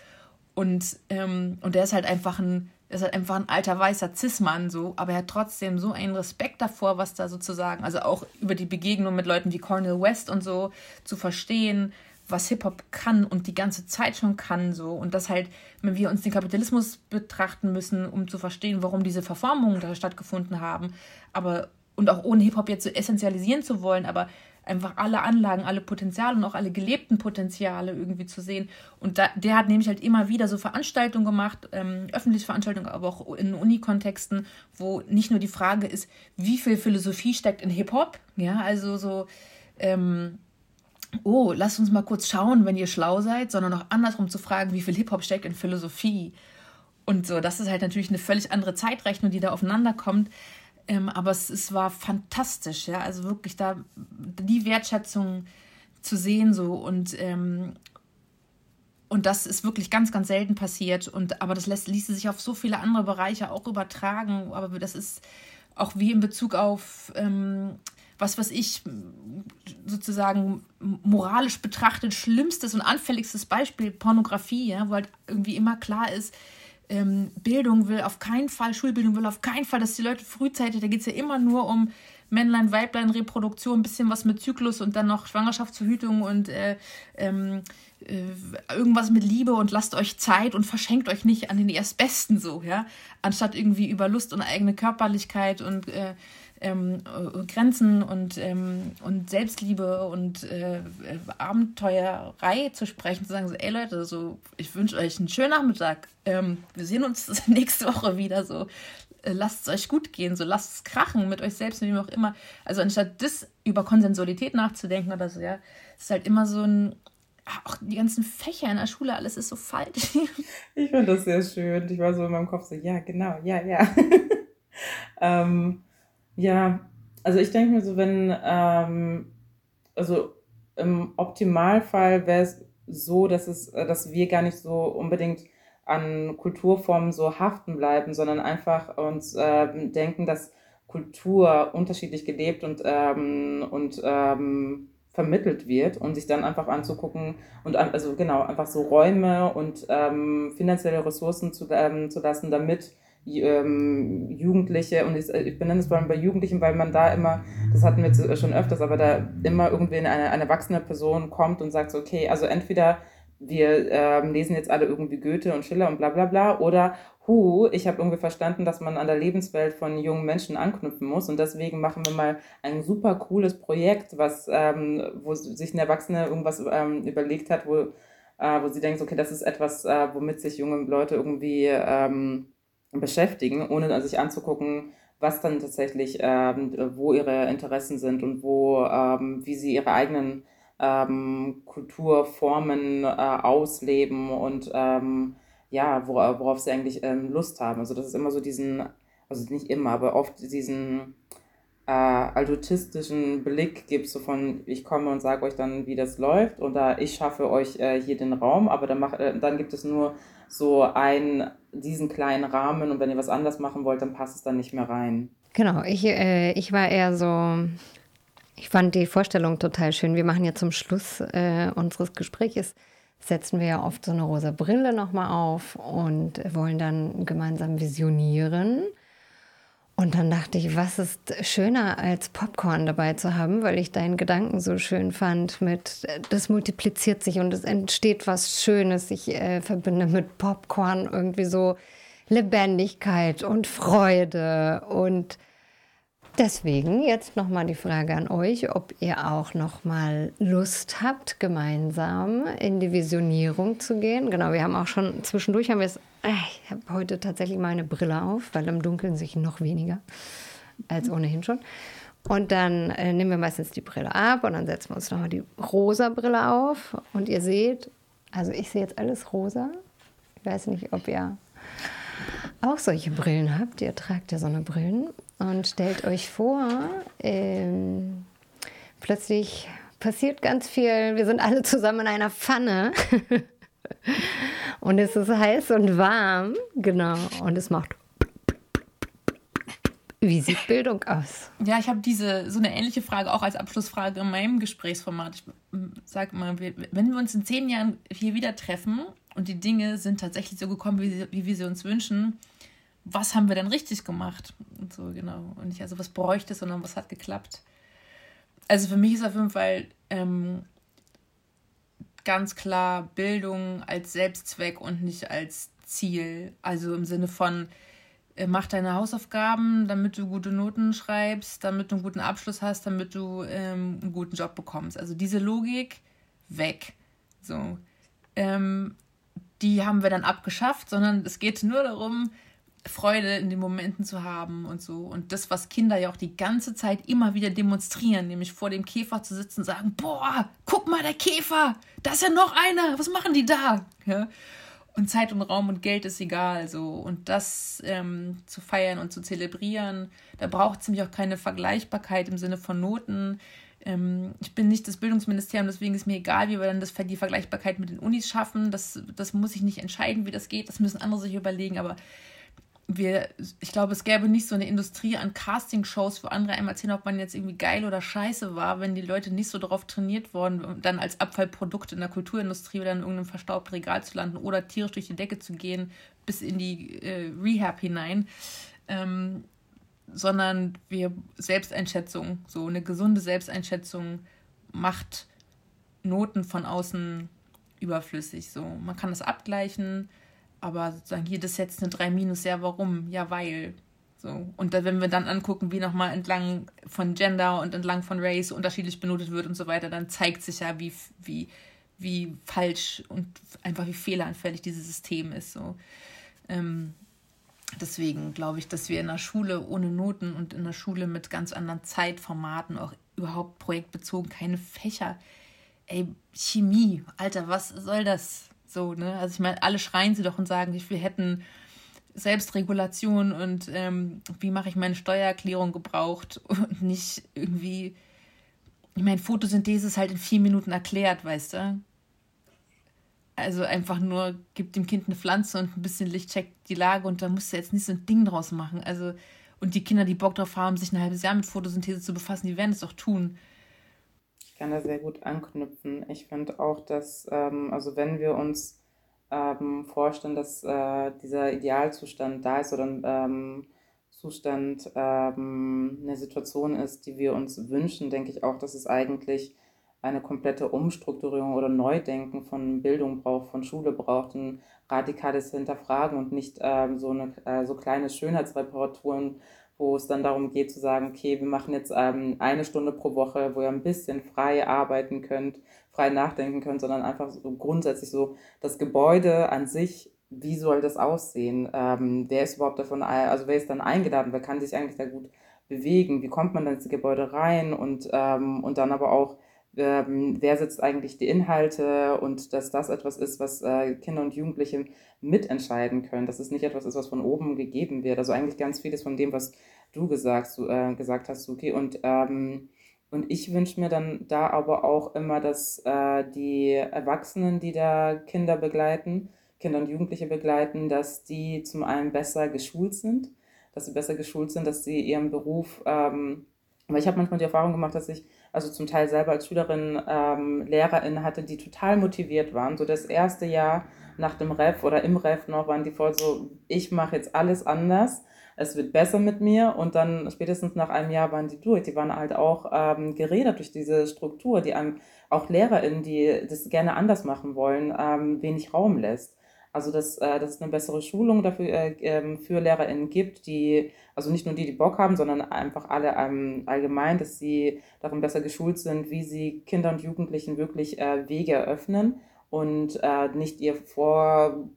Und, ähm, und der ist halt einfach ein ist halt einfach ein alter weißer Cis-Mann so, aber er hat trotzdem so einen Respekt davor, was da sozusagen, also auch über die Begegnung mit Leuten wie Cornel West und so zu verstehen, was Hip-Hop kann und die ganze Zeit schon kann so und das halt, wenn wir uns den Kapitalismus betrachten müssen, um zu verstehen, warum diese Verformungen da stattgefunden haben, aber und auch ohne Hip-Hop jetzt so essentialisieren zu wollen, aber einfach alle Anlagen, alle Potenziale und auch alle gelebten Potenziale irgendwie zu sehen. Und da, der hat nämlich halt immer wieder so Veranstaltungen gemacht, ähm, öffentliche Veranstaltungen, aber auch in Unikontexten, wo nicht nur die Frage ist, wie viel Philosophie steckt in Hip-Hop, ja, also so, ähm, oh, lasst uns mal kurz schauen, wenn ihr schlau seid, sondern auch andersrum zu fragen, wie viel Hip-Hop steckt in Philosophie. Und so, das ist halt natürlich eine völlig andere Zeitrechnung, die da aufeinander kommt. Ähm, aber es, es war fantastisch, ja. Also wirklich da die Wertschätzung zu sehen so und ähm, und das ist wirklich ganz, ganz selten passiert. Und, aber das lässt, ließe sich auf so viele andere Bereiche auch übertragen. Aber das ist auch wie in Bezug auf, ähm, was was ich sozusagen moralisch betrachtet schlimmstes und anfälligstes Beispiel Pornografie, ja, wo halt irgendwie immer klar ist, ähm, Bildung will auf keinen Fall, Schulbildung will auf keinen Fall, dass die Leute frühzeitig, da geht es ja immer nur um Männlein, Weiblein, Reproduktion, ein bisschen was mit Zyklus und dann noch Schwangerschaftsverhütung und äh, ähm, äh, irgendwas mit Liebe und lasst euch Zeit und verschenkt euch nicht an den Erstbesten so, ja, anstatt irgendwie über Lust und eigene Körperlichkeit und äh, ähm, äh, Grenzen und, ähm, und Selbstliebe und äh, Abenteuerei zu sprechen, zu sagen, so, ey Leute, so, ich wünsche euch einen schönen Nachmittag. Ähm, wir sehen uns nächste Woche wieder so. Äh, lasst es euch gut gehen, so lasst es krachen mit euch selbst, wem auch immer. Also anstatt das über Konsensualität nachzudenken oder so, ja, ist halt immer so ein, auch die ganzen Fächer in der Schule, alles ist so falsch. ich finde das sehr schön. Ich war so in meinem Kopf so, ja, genau, ja, ja. ähm, ja, also ich denke mir so, wenn, ähm, also im Optimalfall wäre es so, dass es, dass wir gar nicht so unbedingt an Kulturformen so haften bleiben, sondern einfach uns äh, denken, dass Kultur unterschiedlich gelebt und, ähm, und ähm, vermittelt wird und sich dann einfach anzugucken und also genau einfach so Räume und ähm, finanzielle Ressourcen zu, ähm, zu lassen, damit ähm, Jugendliche und ich, ich benenne es vor allem bei Jugendlichen, weil man da immer, das hatten wir schon öfters, aber da immer irgendwie eine, eine erwachsene Person kommt und sagt so, okay, also entweder wir ähm, lesen jetzt alle irgendwie Goethe und Schiller und bla bla bla oder hu, ich habe irgendwie verstanden, dass man an der Lebenswelt von jungen Menschen anknüpfen muss und deswegen machen wir mal ein super cooles Projekt, was, ähm, wo sich eine Erwachsene irgendwas ähm, überlegt hat, wo, äh, wo sie denkt, okay, das ist etwas, äh, womit sich junge Leute irgendwie ähm, beschäftigen, ohne sich anzugucken, was dann tatsächlich, ähm, wo ihre Interessen sind und wo, ähm, wie sie ihre eigenen ähm, Kulturformen äh, ausleben und ähm, ja, wor worauf sie eigentlich ähm, Lust haben. Also das ist immer so diesen, also nicht immer, aber oft diesen äh, altruistischen Blick gibt, so von ich komme und sage euch dann, wie das läuft oder ich schaffe euch äh, hier den Raum, aber dann, mach, äh, dann gibt es nur so einen, diesen kleinen Rahmen und wenn ihr was anders machen wollt, dann passt es dann nicht mehr rein. Genau, ich, äh, ich war eher so, ich fand die Vorstellung total schön. Wir machen ja zum Schluss äh, unseres Gesprächs, setzen wir ja oft so eine rosa Brille nochmal auf und wollen dann gemeinsam visionieren. Und dann dachte ich, was ist schöner als Popcorn dabei zu haben, weil ich deinen Gedanken so schön fand mit, das multipliziert sich und es entsteht was Schönes. Ich äh, verbinde mit Popcorn irgendwie so Lebendigkeit und Freude und Deswegen jetzt nochmal die Frage an euch, ob ihr auch nochmal Lust habt, gemeinsam in die Visionierung zu gehen. Genau, wir haben auch schon zwischendurch haben wir es. Äh, ich habe heute tatsächlich meine Brille auf, weil im Dunkeln sich noch weniger als ohnehin schon. Und dann äh, nehmen wir meistens die Brille ab und dann setzen wir uns nochmal die rosa Brille auf. Und ihr seht, also ich sehe jetzt alles rosa. Ich weiß nicht, ob ihr auch solche Brillen habt. Ihr tragt ja so eine Brillen. Und stellt euch vor, ähm, plötzlich passiert ganz viel. Wir sind alle zusammen in einer Pfanne. und es ist heiß und warm. Genau. Und es macht. Wie sieht Bildung aus? Ja, ich habe diese so eine ähnliche Frage auch als Abschlussfrage in meinem Gesprächsformat. Ich sage mal, wenn wir uns in zehn Jahren hier wieder treffen und die Dinge sind tatsächlich so gekommen, wie, wie wir sie uns wünschen, was haben wir denn richtig gemacht? Und so, genau. Und nicht also, was bräuchte, sondern was hat geklappt. Also für mich ist auf jeden Fall ähm, ganz klar Bildung als Selbstzweck und nicht als Ziel. Also im Sinne von, äh, mach deine Hausaufgaben, damit du gute Noten schreibst, damit du einen guten Abschluss hast, damit du ähm, einen guten Job bekommst. Also diese Logik weg. So. Ähm, die haben wir dann abgeschafft, sondern es geht nur darum, Freude in den Momenten zu haben und so. Und das, was Kinder ja auch die ganze Zeit immer wieder demonstrieren, nämlich vor dem Käfer zu sitzen und sagen, boah, guck mal, der Käfer, da ist ja noch einer, was machen die da? Ja? Und Zeit und Raum und Geld ist egal. So. Und das ähm, zu feiern und zu zelebrieren, da braucht es nämlich auch keine Vergleichbarkeit im Sinne von Noten. ähm, ich bin nicht das Bildungsministerium, deswegen ist mir egal, wie wir dann das, die Vergleichbarkeit mit den Unis schaffen. Das, das muss ich nicht entscheiden, wie das geht. Das müssen andere sich überlegen. Aber wir, ich glaube, es gäbe nicht so eine Industrie an Casting-Shows, wo andere einmal erzählen, ob man jetzt irgendwie geil oder scheiße war, wenn die Leute nicht so darauf trainiert worden, dann als Abfallprodukt in der Kulturindustrie oder in irgendeinem verstaubten Regal zu landen oder tierisch durch die Decke zu gehen, bis in die äh, Rehab hinein. Ähm, sondern wir Selbsteinschätzung, so eine gesunde Selbsteinschätzung macht Noten von außen überflüssig. So, man kann das abgleichen, aber sozusagen hier das jetzt eine 3 minus, ja, warum? Ja, weil. So. Und da, wenn wir dann angucken, wie nochmal entlang von Gender und entlang von Race unterschiedlich benotet wird und so weiter, dann zeigt sich ja, wie, wie, wie falsch und einfach wie fehleranfällig dieses System ist. So. Ähm, deswegen glaube ich, dass wir in der Schule ohne Noten und in der Schule mit ganz anderen Zeitformaten, auch überhaupt projektbezogen, keine Fächer. Ey, Chemie, Alter, was soll das? So, ne? Also ich meine, alle schreien sie doch und sagen, wir hätten Selbstregulation und ähm, wie mache ich meine Steuererklärung gebraucht und nicht irgendwie. Ich meine, Photosynthese ist halt in vier Minuten erklärt, weißt du? Also einfach nur, gibt dem Kind eine Pflanze und ein bisschen Licht checkt die Lage und da musst du jetzt nicht so ein Ding draus machen. Also, und die Kinder, die Bock drauf haben, sich ein halbes Jahr mit Photosynthese zu befassen, die werden es doch tun. Ich kann da sehr gut anknüpfen. Ich finde auch, dass, ähm, also wenn wir uns ähm, vorstellen, dass äh, dieser Idealzustand da ist oder ein ähm, Zustand ähm, eine Situation ist, die wir uns wünschen, denke ich auch, dass es eigentlich eine komplette Umstrukturierung oder Neudenken von Bildung braucht, von Schule braucht, ein radikales Hinterfragen und nicht ähm, so, eine, äh, so kleine Schönheitsreparaturen, wo es dann darum geht zu sagen, okay, wir machen jetzt ähm, eine Stunde pro Woche, wo ihr ein bisschen frei arbeiten könnt, frei nachdenken könnt, sondern einfach so grundsätzlich so das Gebäude an sich, wie soll das aussehen? Ähm, wer ist überhaupt davon, also wer ist dann eingeladen, wer kann sich eigentlich da gut bewegen? Wie kommt man dann ins Gebäude rein? Und, ähm, und dann aber auch, ähm, wer setzt eigentlich die Inhalte und dass das etwas ist, was äh, Kinder und Jugendliche mitentscheiden können, dass es nicht etwas ist, was von oben gegeben wird. Also eigentlich ganz vieles von dem, was du gesagt, äh, gesagt hast, Suki. Und, ähm, und ich wünsche mir dann da aber auch immer, dass äh, die Erwachsenen, die da Kinder begleiten, Kinder und Jugendliche begleiten, dass die zum einen besser geschult sind, dass sie besser geschult sind, dass sie ihren Beruf, ähm, weil ich habe manchmal die Erfahrung gemacht, dass ich also zum Teil selber als Schülerin ähm, LehrerInnen hatte, die total motiviert waren. So das erste Jahr nach dem Ref oder im Ref noch waren die voll so, ich mache jetzt alles anders, es wird besser mit mir und dann spätestens nach einem Jahr waren die durch. Die waren halt auch ähm, geredet durch diese Struktur, die einem auch LehrerInnen, die das gerne anders machen wollen, ähm, wenig Raum lässt. Also dass, äh, dass es eine bessere Schulung dafür äh, ähm, für LehrerInnen gibt, die, also nicht nur die, die Bock haben, sondern einfach alle ähm, allgemein, dass sie darin besser geschult sind, wie sie Kinder und Jugendlichen wirklich äh, Wege eröffnen und äh, nicht ihr vor,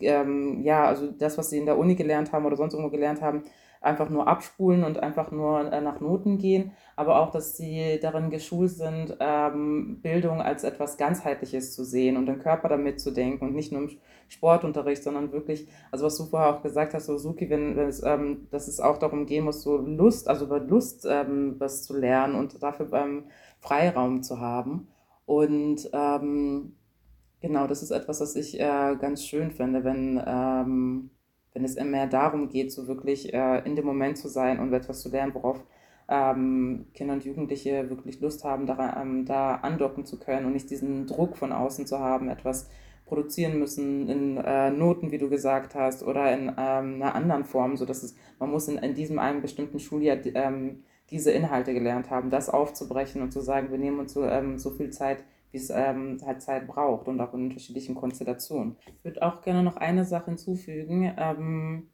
ähm, ja, also das, was sie in der Uni gelernt haben oder sonst irgendwo gelernt haben, einfach nur abspulen und einfach nur äh, nach Noten gehen, aber auch, dass sie darin geschult sind, ähm, Bildung als etwas ganzheitliches zu sehen und den Körper damit zu denken und nicht nur im Sportunterricht, sondern wirklich, also was du vorher auch gesagt hast, Suzuki, wenn, wenn es, ähm, dass es auch darum gehen muss, so Lust, also über Lust ähm, was zu lernen und dafür ähm, Freiraum zu haben. Und ähm, genau, das ist etwas, was ich äh, ganz schön finde, wenn ähm, wenn es mehr darum geht, so wirklich äh, in dem Moment zu sein und etwas zu lernen, worauf ähm, Kinder und Jugendliche wirklich Lust haben, da, ähm, da andocken zu können und nicht diesen Druck von außen zu haben, etwas produzieren müssen in äh, Noten, wie du gesagt hast, oder in ähm, einer anderen Form, sodass es, man muss in, in diesem einen bestimmten Schuljahr ähm, diese Inhalte gelernt haben, das aufzubrechen und zu sagen, wir nehmen uns so, ähm, so viel Zeit wie es ähm, halt Zeit braucht und auch in unterschiedlichen Konstellationen. Ich würde auch gerne noch eine Sache hinzufügen. Ähm,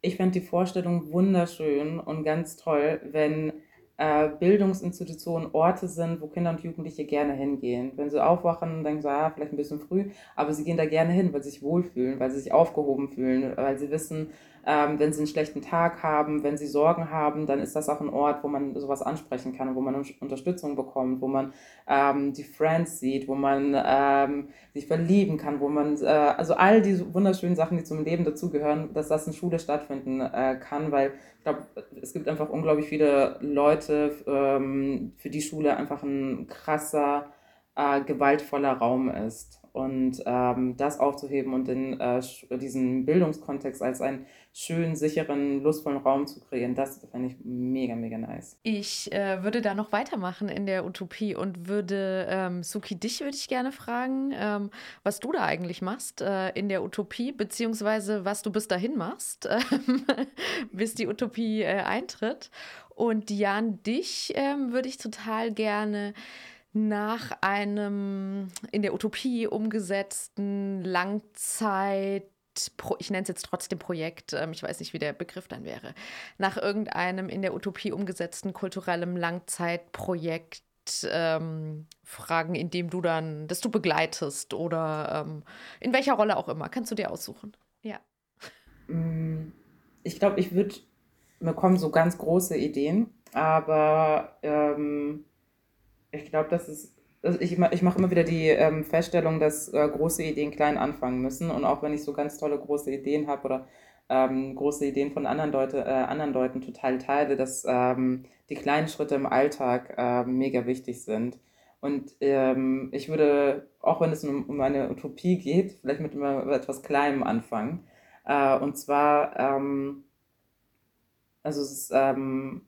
ich fände die Vorstellung wunderschön und ganz toll, wenn äh, Bildungsinstitutionen Orte sind, wo Kinder und Jugendliche gerne hingehen. Wenn sie aufwachen, denken sie, ah, vielleicht ein bisschen früh, aber sie gehen da gerne hin, weil sie sich wohlfühlen, weil sie sich aufgehoben fühlen, weil sie wissen, ähm, wenn sie einen schlechten Tag haben, wenn sie Sorgen haben, dann ist das auch ein Ort, wo man sowas ansprechen kann, wo man Unterstützung bekommt, wo man ähm, die Friends sieht, wo man ähm, sich verlieben kann, wo man, äh, also all diese wunderschönen Sachen, die zum Leben dazugehören, dass das in Schule stattfinden äh, kann, weil ich glaube, es gibt einfach unglaublich viele Leute, ähm, für die Schule einfach ein krasser, äh, gewaltvoller Raum ist. Und ähm, das aufzuheben und in, äh, diesen Bildungskontext als einen schönen, sicheren, lustvollen Raum zu kreieren, das fände ich mega, mega nice. Ich äh, würde da noch weitermachen in der Utopie und würde, ähm, Suki, dich würde ich gerne fragen, ähm, was du da eigentlich machst äh, in der Utopie, beziehungsweise was du bis dahin machst, ähm, bis die Utopie äh, eintritt. Und Jan, dich ähm, würde ich total gerne nach einem in der Utopie umgesetzten Langzeit ich nenne es jetzt trotzdem Projekt, ähm, ich weiß nicht, wie der Begriff dann wäre, nach irgendeinem in der Utopie umgesetzten kulturellem Langzeitprojekt ähm, fragen, in dem du dann, das du begleitest oder ähm, in welcher Rolle auch immer. Kannst du dir aussuchen? Ja. Mm, ich glaube, ich würde, mir kommen so ganz große Ideen, aber ähm, ich glaube, das ist, ich, ich mache immer wieder die ähm, Feststellung, dass äh, große Ideen klein anfangen müssen. Und auch wenn ich so ganz tolle große Ideen habe oder ähm, große Ideen von anderen, Leute, äh, anderen Leuten total teile, dass ähm, die kleinen Schritte im Alltag äh, mega wichtig sind. Und ähm, ich würde, auch wenn es um, um eine Utopie geht, vielleicht mit etwas Kleinem anfangen. Äh, und zwar, ähm, also es ist ähm,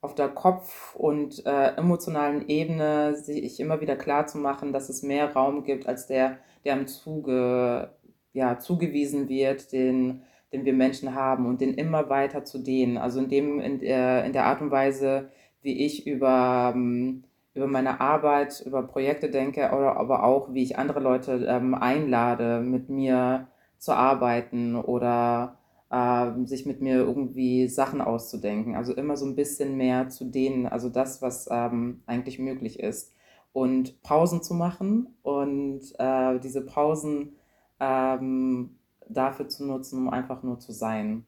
auf der Kopf- und äh, emotionalen Ebene sich immer wieder klar zu machen, dass es mehr Raum gibt als der, der im Zuge, ja, zugewiesen wird, den, den wir Menschen haben und den immer weiter zu dehnen. Also in, dem, in, der, in der Art und Weise, wie ich über, ähm, über meine Arbeit, über Projekte denke, oder aber auch, wie ich andere Leute ähm, einlade, mit mir zu arbeiten oder äh, sich mit mir irgendwie Sachen auszudenken. Also immer so ein bisschen mehr zu denen, also das, was ähm, eigentlich möglich ist. Und Pausen zu machen und äh, diese Pausen ähm, dafür zu nutzen, um einfach nur zu sein.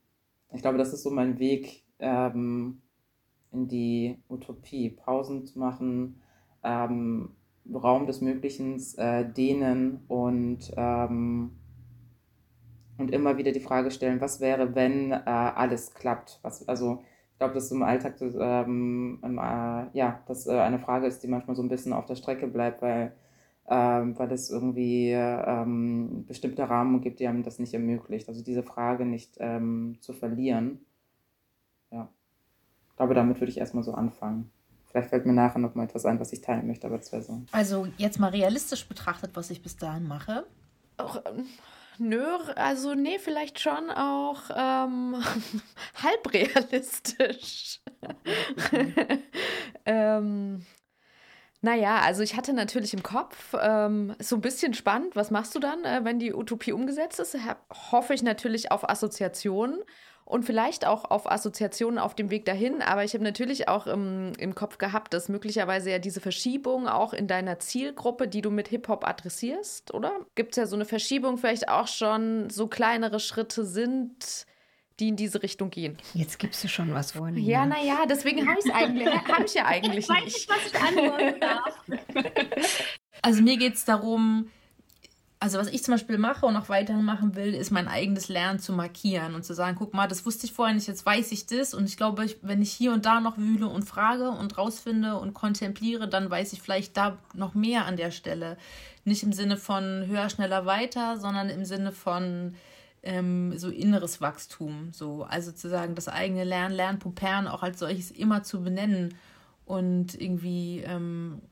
Ich glaube, das ist so mein Weg ähm, in die Utopie. Pausen zu machen, ähm, Raum des Möglichen äh, dehnen und ähm, und immer wieder die Frage stellen, was wäre, wenn äh, alles klappt? Was, also ich glaube, dass im Alltag das, ähm, äh, ja, das äh, eine Frage ist, die manchmal so ein bisschen auf der Strecke bleibt, weil, ähm, weil es irgendwie ähm, bestimmte Rahmen gibt, die einem das nicht ermöglicht. Also diese Frage nicht ähm, zu verlieren. Ja, ich glaube, damit würde ich erstmal so anfangen. Vielleicht fällt mir nachher noch mal etwas ein, was ich teilen möchte, aber das wäre so. Also jetzt mal realistisch betrachtet, was ich bis dahin mache. Auch, ähm, Nö, also nee, vielleicht schon auch ähm, halb realistisch. ähm, naja, also ich hatte natürlich im Kopf ähm, so ein bisschen spannend, was machst du dann, äh, wenn die Utopie umgesetzt ist? Hoffe ich natürlich auf Assoziationen und vielleicht auch auf Assoziationen auf dem Weg dahin. Aber ich habe natürlich auch im, im Kopf gehabt, dass möglicherweise ja diese Verschiebung auch in deiner Zielgruppe, die du mit Hip-Hop adressierst, oder? Gibt es ja so eine Verschiebung, vielleicht auch schon so kleinere Schritte sind, die in diese Richtung gehen. Jetzt gibst du schon was vor. Ja, naja, deswegen habe ich es eigentlich, hab ich ja eigentlich nicht. Ich weiß nicht, was ich antworten darf. Also mir geht es darum, also was ich zum Beispiel mache und auch weiterhin machen will, ist mein eigenes Lernen zu markieren und zu sagen, guck mal, das wusste ich vorher nicht, jetzt weiß ich das. Und ich glaube, wenn ich hier und da noch wühle und frage und rausfinde und kontempliere, dann weiß ich vielleicht da noch mehr an der Stelle. Nicht im Sinne von höher, schneller, weiter, sondern im Sinne von ähm, so inneres Wachstum. So. Also zu sagen, das eigene Lernen, Lernpupern auch als solches immer zu benennen und irgendwie ähm,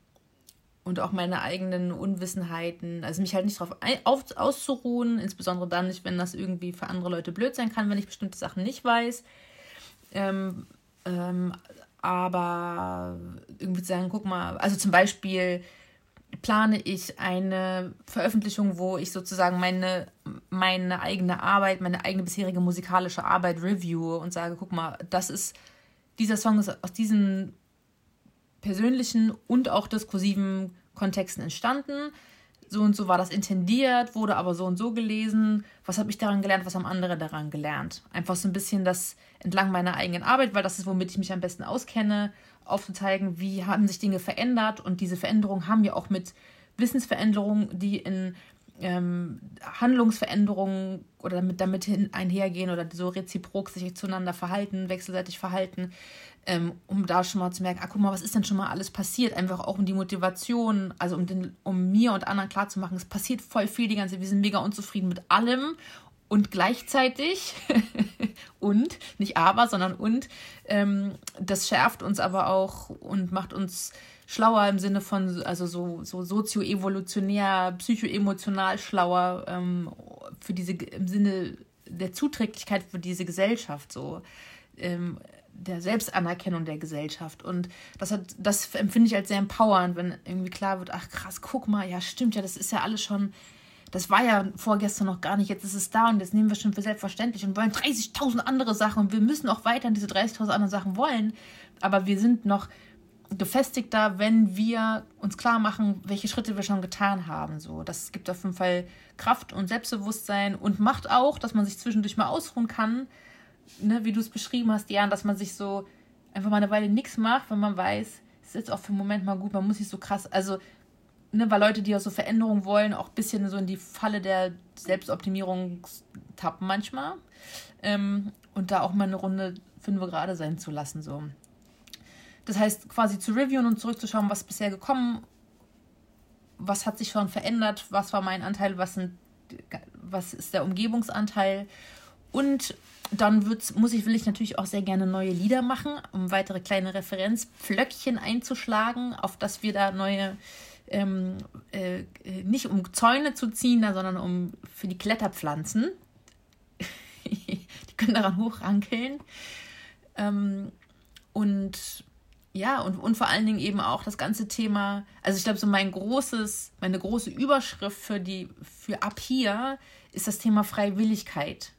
und auch meine eigenen Unwissenheiten, also mich halt nicht darauf auf, auszuruhen, insbesondere dann nicht, wenn das irgendwie für andere Leute blöd sein kann, wenn ich bestimmte Sachen nicht weiß. Ähm, ähm, aber irgendwie zu sagen, guck mal, also zum Beispiel plane ich eine Veröffentlichung, wo ich sozusagen meine, meine eigene Arbeit, meine eigene bisherige musikalische Arbeit reviewe und sage, guck mal, das ist, dieser Song ist aus diesen persönlichen und auch diskursiven Kontexten entstanden. so und so war das intendiert, wurde aber so und so gelesen. Was habe ich daran gelernt, was haben andere daran gelernt? Einfach so ein bisschen das entlang meiner eigenen Arbeit, weil das ist, womit ich mich am besten auskenne, aufzuzeigen, wie haben sich Dinge verändert und diese Veränderungen haben ja auch mit Wissensveränderungen, die in ähm, Handlungsveränderungen oder damit, damit einhergehen oder so reziprok sich zueinander verhalten, wechselseitig verhalten, ähm, um da schon mal zu merken, ah, guck mal, was ist denn schon mal alles passiert? Einfach auch um die Motivation, also um, den, um mir und anderen klarzumachen, es passiert voll viel die ganze Zeit, wir sind mega unzufrieden mit allem und gleichzeitig und, nicht aber, sondern und, ähm, das schärft uns aber auch und macht uns schlauer im Sinne von, also so, so sozioevolutionär, psychoemotional schlauer ähm, für diese, im Sinne der Zuträglichkeit für diese Gesellschaft, so. Ähm, der Selbstanerkennung der Gesellschaft. Und das hat, das empfinde ich als sehr empowernd, wenn irgendwie klar wird, ach krass, guck mal, ja, stimmt ja, das ist ja alles schon, das war ja vorgestern noch gar nicht, jetzt ist es da und jetzt nehmen wir schon für selbstverständlich und wollen 30.000 andere Sachen und wir müssen auch weiter diese 30.000 anderen Sachen wollen. Aber wir sind noch gefestigter, wenn wir uns klar machen, welche Schritte wir schon getan haben. So, das gibt auf jeden Fall Kraft und Selbstbewusstsein und macht auch, dass man sich zwischendurch mal ausruhen kann, ne, wie du es beschrieben hast, Jan, dass man sich so einfach mal eine Weile nichts macht, wenn man weiß, es ist jetzt auch für einen Moment mal gut, man muss sich so krass, also, ne, weil Leute, die auch so Veränderungen wollen, auch ein bisschen so in die Falle der Selbstoptimierung tappen manchmal. Ähm, und da auch mal eine Runde fünf gerade sein zu lassen, so. Das heißt, quasi zu reviewen und zurückzuschauen, was ist bisher gekommen, was hat sich schon verändert, was war mein Anteil, was, sind, was ist der Umgebungsanteil und dann wird's, muss ich, will ich natürlich auch sehr gerne neue Lieder machen, um weitere kleine Referenzpflöckchen einzuschlagen, auf das wir da neue, ähm, äh, nicht um Zäune zu ziehen, sondern um für die Kletterpflanzen. die können daran hochrankeln. Ähm, und ja, und, und vor allen Dingen eben auch das ganze Thema, also ich glaube, so mein großes, meine große Überschrift für die, für ab hier ist das Thema Freiwilligkeit.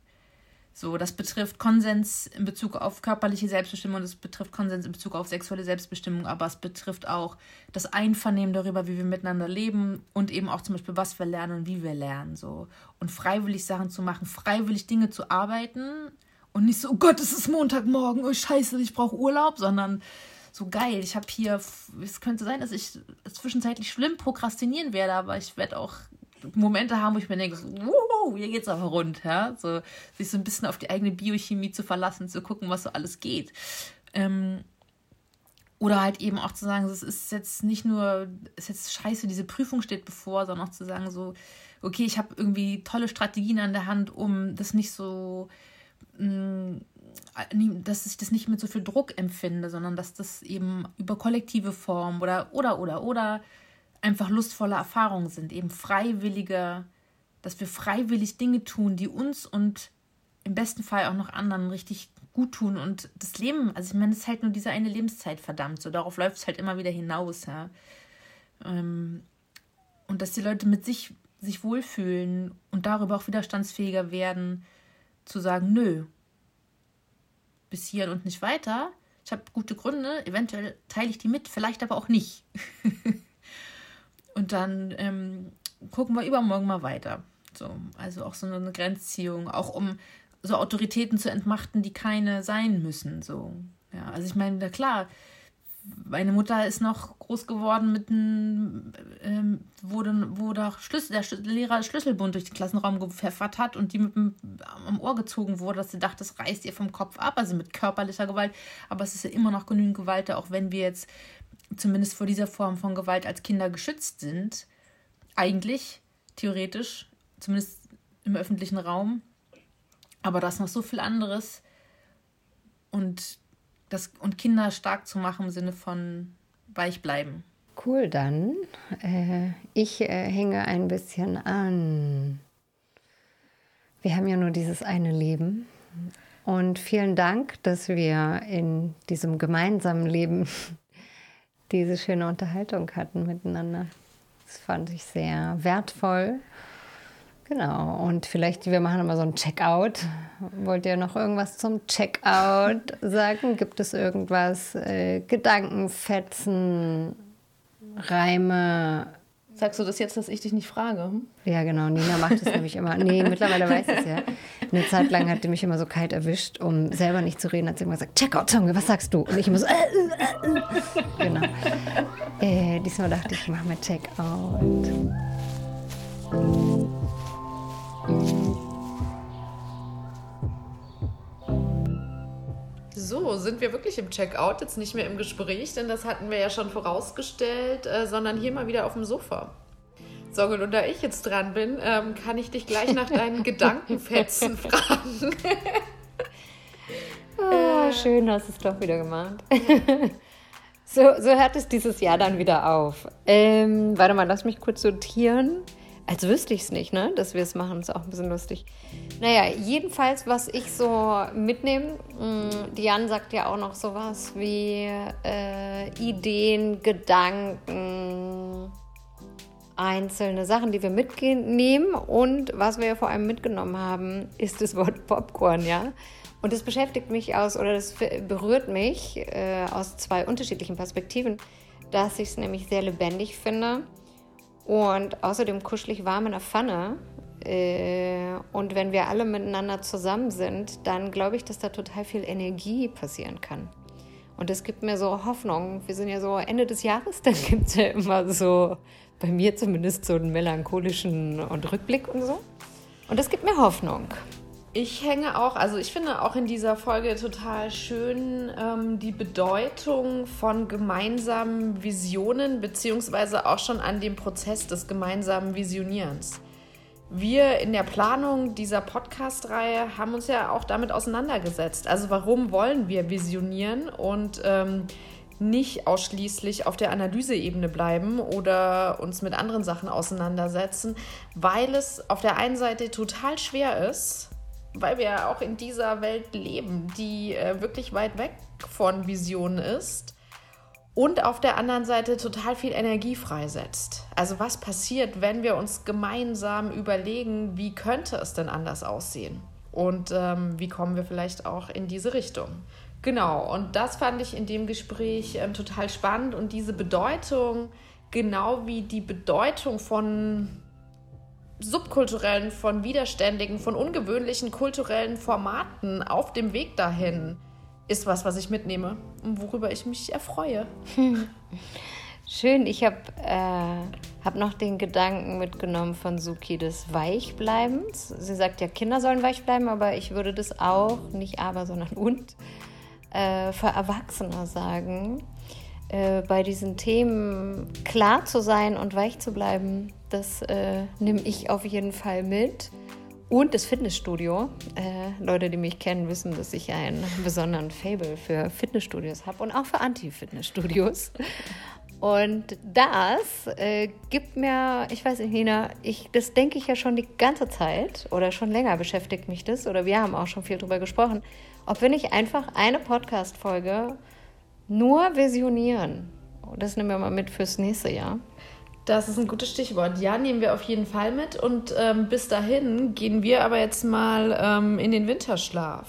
So, das betrifft Konsens in Bezug auf körperliche Selbstbestimmung, das betrifft Konsens in Bezug auf sexuelle Selbstbestimmung, aber es betrifft auch das Einvernehmen darüber, wie wir miteinander leben und eben auch zum Beispiel, was wir lernen und wie wir lernen. So. Und freiwillig Sachen zu machen, freiwillig Dinge zu arbeiten und nicht so, oh Gott, es ist Montagmorgen, oh Scheiße, ich brauche Urlaub, sondern so geil, ich habe hier, es könnte sein, dass ich zwischenzeitlich schlimm prokrastinieren werde, aber ich werde auch Momente haben, wo ich mir denke, so, wow, hier geht's aber rund, ja. So, sich so ein bisschen auf die eigene Biochemie zu verlassen, zu gucken, was so alles geht. Ähm, oder halt eben auch zu sagen, es ist jetzt nicht nur, es ist jetzt scheiße, diese Prüfung steht bevor, sondern auch zu sagen, so, okay, ich habe irgendwie tolle Strategien an der Hand, um das nicht so, mm, dass ich das nicht mit so viel Druck empfinde, sondern dass das eben über kollektive Form oder, oder, oder, oder einfach lustvolle Erfahrungen sind, eben freiwillige, dass wir freiwillig Dinge tun, die uns und im besten Fall auch noch anderen richtig gut tun und das Leben, also ich meine, es ist halt nur diese eine Lebenszeit, verdammt, so darauf läuft es halt immer wieder hinaus, ja. Ähm, und dass die Leute mit sich sich wohlfühlen und darüber auch widerstandsfähiger werden, zu sagen, nö, bis hier und nicht weiter. Ich habe gute Gründe, eventuell teile ich die mit, vielleicht aber auch nicht. Und dann ähm, gucken wir übermorgen mal weiter. So, also auch so eine Grenzziehung, auch um so Autoritäten zu entmachten, die keine sein müssen. So, ja, also ich meine, klar, meine Mutter ist noch groß geworden mit einem, ähm, wo, dann, wo da Schlüssel, der Lehrer Schlüsselbund durch den Klassenraum gepfeffert hat und die mit dem am Ohr gezogen wurde, dass sie dachte, das reißt ihr vom Kopf ab, also mit körperlicher Gewalt. Aber es ist ja immer noch genügend Gewalt, auch wenn wir jetzt zumindest vor dieser Form von Gewalt als Kinder geschützt sind, eigentlich, theoretisch, zumindest im öffentlichen Raum. Aber da ist noch so viel anderes. Und, das, und Kinder stark zu machen im Sinne von weich bleiben. Cool, dann. Äh, ich äh, hänge ein bisschen an. Wir haben ja nur dieses eine Leben. Und vielen Dank, dass wir in diesem gemeinsamen Leben diese schöne Unterhaltung hatten miteinander. Das fand ich sehr wertvoll. Genau, und vielleicht, wir machen immer so ein Checkout. Wollt ihr noch irgendwas zum Checkout sagen? Gibt es irgendwas, äh, Gedankenfetzen, Reime, Sagst du das jetzt, dass ich dich nicht frage? Hm? Ja, genau. Nina macht es nämlich immer. Nee, mittlerweile weiß ich es ja. Eine Zeit lang hat die mich immer so kalt erwischt, um selber nicht zu reden. Hat sie immer gesagt, Checkout, Zunge, was sagst du? Und ich immer so, äh, äh, äh. genau. Äh, diesmal dachte ich, ich mache mal Checkout. So, sind wir wirklich im Checkout, jetzt nicht mehr im Gespräch, denn das hatten wir ja schon vorausgestellt, äh, sondern hier mal wieder auf dem Sofa. Songel, und da ich jetzt dran bin, ähm, kann ich dich gleich nach deinen Gedankenfetzen fragen. oh, schön, hast du es doch wieder gemacht. so, so hört es dieses Jahr dann wieder auf. Ähm, warte mal, lass mich kurz sortieren. Als wüsste ich es nicht, ne? Dass wir es machen, ist auch ein bisschen lustig. Naja, jedenfalls, was ich so mitnehme, mm, Diane sagt ja auch noch sowas wie äh, Ideen, Gedanken, einzelne Sachen, die wir mitnehmen. Und was wir ja vor allem mitgenommen haben, ist das Wort Popcorn, ja. Und das beschäftigt mich aus, oder das berührt mich äh, aus zwei unterschiedlichen Perspektiven, dass ich es nämlich sehr lebendig finde und außerdem kuschelig warm in der Pfanne. Äh, und wenn wir alle miteinander zusammen sind, dann glaube ich, dass da total viel Energie passieren kann. Und das gibt mir so Hoffnung. Wir sind ja so Ende des Jahres, dann gibt es ja immer so, bei mir zumindest, so einen melancholischen und Rückblick und so. Und das gibt mir Hoffnung. Ich hänge auch, also ich finde auch in dieser Folge total schön ähm, die Bedeutung von gemeinsamen Visionen, beziehungsweise auch schon an dem Prozess des gemeinsamen Visionierens. Wir in der Planung dieser Podcast-Reihe haben uns ja auch damit auseinandergesetzt. Also warum wollen wir visionieren und ähm, nicht ausschließlich auf der Analyseebene bleiben oder uns mit anderen Sachen auseinandersetzen, weil es auf der einen Seite total schwer ist, weil wir ja auch in dieser Welt leben, die äh, wirklich weit weg von Visionen ist und auf der anderen Seite total viel Energie freisetzt. Also was passiert, wenn wir uns gemeinsam überlegen, wie könnte es denn anders aussehen? Und ähm, wie kommen wir vielleicht auch in diese Richtung? Genau, und das fand ich in dem Gespräch ähm, total spannend und diese Bedeutung, genau wie die Bedeutung von subkulturellen, von widerständigen, von ungewöhnlichen kulturellen Formaten auf dem Weg dahin ist was, was ich mitnehme und worüber ich mich erfreue. Schön, ich habe äh, hab noch den Gedanken mitgenommen von Suki des Weichbleibens. Sie sagt ja, Kinder sollen weich bleiben, aber ich würde das auch, nicht aber, sondern und, äh, für Erwachsene sagen. Äh, bei diesen Themen klar zu sein und weich zu bleiben, das äh, nehme ich auf jeden Fall mit. Und das Fitnessstudio. Äh, Leute, die mich kennen, wissen, dass ich einen besonderen Fable für Fitnessstudios habe und auch für Anti-Fitnessstudios. Und das äh, gibt mir, ich weiß nicht, Nina, ich, das denke ich ja schon die ganze Zeit oder schon länger beschäftigt mich das oder wir haben auch schon viel darüber gesprochen, ob wir nicht einfach eine Podcast-Folge nur visionieren. Das nehmen wir mal mit fürs nächste Jahr. Das ist ein gutes Stichwort. Ja, nehmen wir auf jeden Fall mit. Und ähm, bis dahin gehen wir aber jetzt mal ähm, in den Winterschlaf.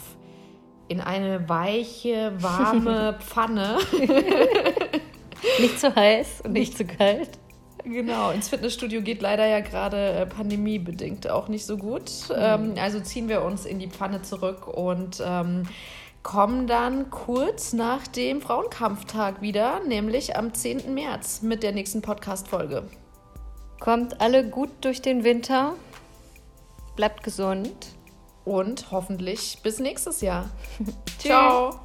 In eine weiche, warme Pfanne. nicht zu heiß und nicht zu kalt. Genau, ins Fitnessstudio geht leider ja gerade äh, pandemiebedingt auch nicht so gut. Mhm. Ähm, also ziehen wir uns in die Pfanne zurück und ähm, kommen dann kurz nach dem Frauenkampftag wieder, nämlich am 10. März mit der nächsten Podcast-Folge. Kommt alle gut durch den Winter, bleibt gesund und hoffentlich bis nächstes Jahr. Ciao.